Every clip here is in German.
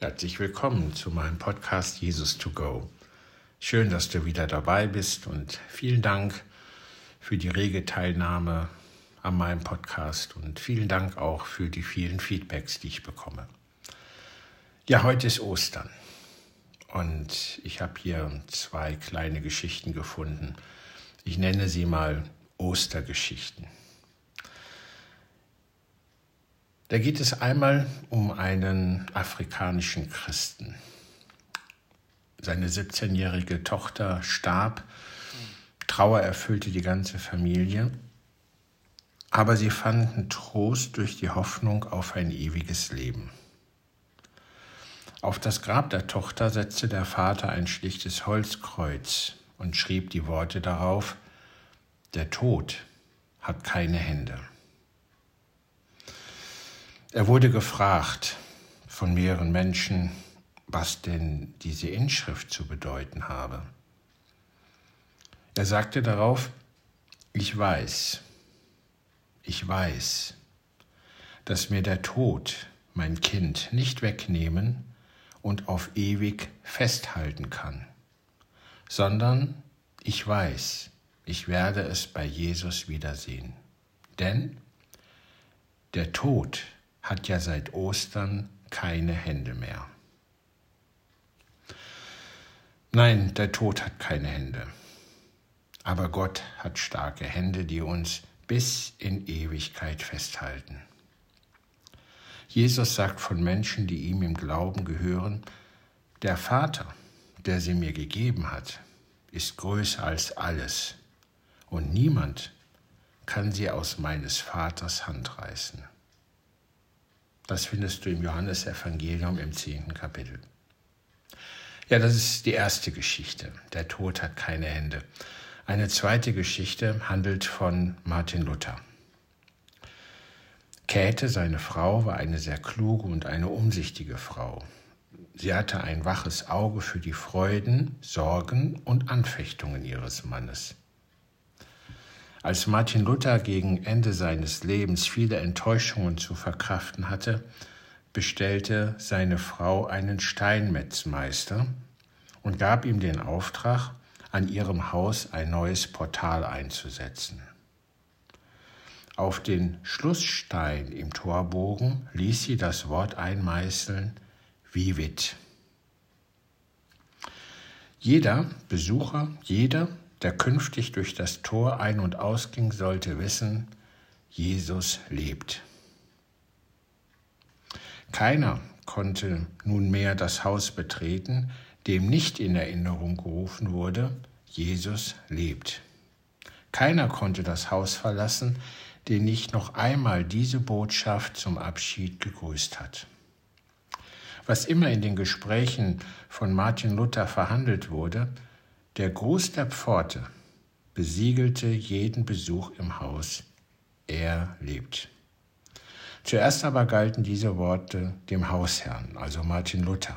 Herzlich willkommen zu meinem Podcast Jesus to Go. Schön, dass du wieder dabei bist und vielen Dank für die rege Teilnahme an meinem Podcast und vielen Dank auch für die vielen Feedbacks, die ich bekomme. Ja, heute ist Ostern und ich habe hier zwei kleine Geschichten gefunden. Ich nenne sie mal Ostergeschichten. Da geht es einmal um einen afrikanischen Christen. Seine 17-jährige Tochter starb, Trauer erfüllte die ganze Familie, aber sie fanden Trost durch die Hoffnung auf ein ewiges Leben. Auf das Grab der Tochter setzte der Vater ein schlichtes Holzkreuz und schrieb die Worte darauf, der Tod hat keine Hände. Er wurde gefragt von mehreren Menschen, was denn diese Inschrift zu bedeuten habe. Er sagte darauf, ich weiß, ich weiß, dass mir der Tod mein Kind nicht wegnehmen und auf ewig festhalten kann, sondern ich weiß, ich werde es bei Jesus wiedersehen. Denn der Tod hat ja seit Ostern keine Hände mehr. Nein, der Tod hat keine Hände. Aber Gott hat starke Hände, die uns bis in Ewigkeit festhalten. Jesus sagt von Menschen, die ihm im Glauben gehören, der Vater, der sie mir gegeben hat, ist größer als alles, und niemand kann sie aus meines Vaters Hand reißen. Das findest du im Johannesevangelium im zehnten Kapitel. Ja, das ist die erste Geschichte. Der Tod hat keine Hände. Eine zweite Geschichte handelt von Martin Luther. Käthe, seine Frau, war eine sehr kluge und eine umsichtige Frau. Sie hatte ein waches Auge für die Freuden, Sorgen und Anfechtungen ihres Mannes. Als Martin Luther gegen Ende seines Lebens viele Enttäuschungen zu verkraften hatte, bestellte seine Frau einen Steinmetzmeister und gab ihm den Auftrag, an ihrem Haus ein neues Portal einzusetzen. Auf den Schlussstein im Torbogen ließ sie das Wort einmeißeln, Vivit. Jeder Besucher, jeder, der künftig durch das Tor ein- und ausging, sollte wissen, Jesus lebt. Keiner konnte nunmehr das Haus betreten, dem nicht in Erinnerung gerufen wurde, Jesus lebt. Keiner konnte das Haus verlassen, den nicht noch einmal diese Botschaft zum Abschied gegrüßt hat. Was immer in den Gesprächen von Martin Luther verhandelt wurde, der Gruß der Pforte besiegelte jeden Besuch im Haus. Er lebt. Zuerst aber galten diese Worte dem Hausherrn, also Martin Luther,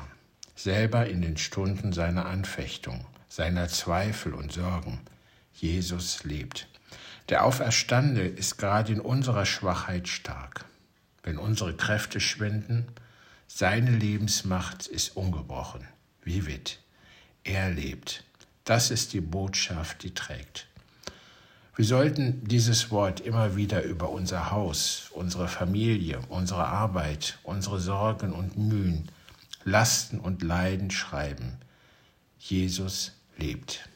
selber in den Stunden seiner Anfechtung, seiner Zweifel und Sorgen. Jesus lebt. Der Auferstande ist gerade in unserer Schwachheit stark. Wenn unsere Kräfte schwinden, seine Lebensmacht ist ungebrochen. Wit. Er lebt. Das ist die Botschaft, die trägt. Wir sollten dieses Wort immer wieder über unser Haus, unsere Familie, unsere Arbeit, unsere Sorgen und Mühen, Lasten und Leiden schreiben. Jesus lebt.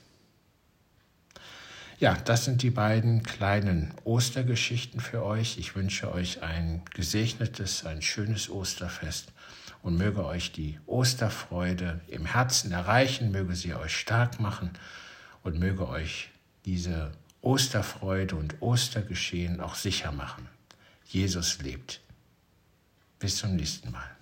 Ja, das sind die beiden kleinen Ostergeschichten für euch. Ich wünsche euch ein gesegnetes, ein schönes Osterfest und möge euch die Osterfreude im Herzen erreichen, möge sie euch stark machen und möge euch diese Osterfreude und Ostergeschehen auch sicher machen. Jesus lebt. Bis zum nächsten Mal.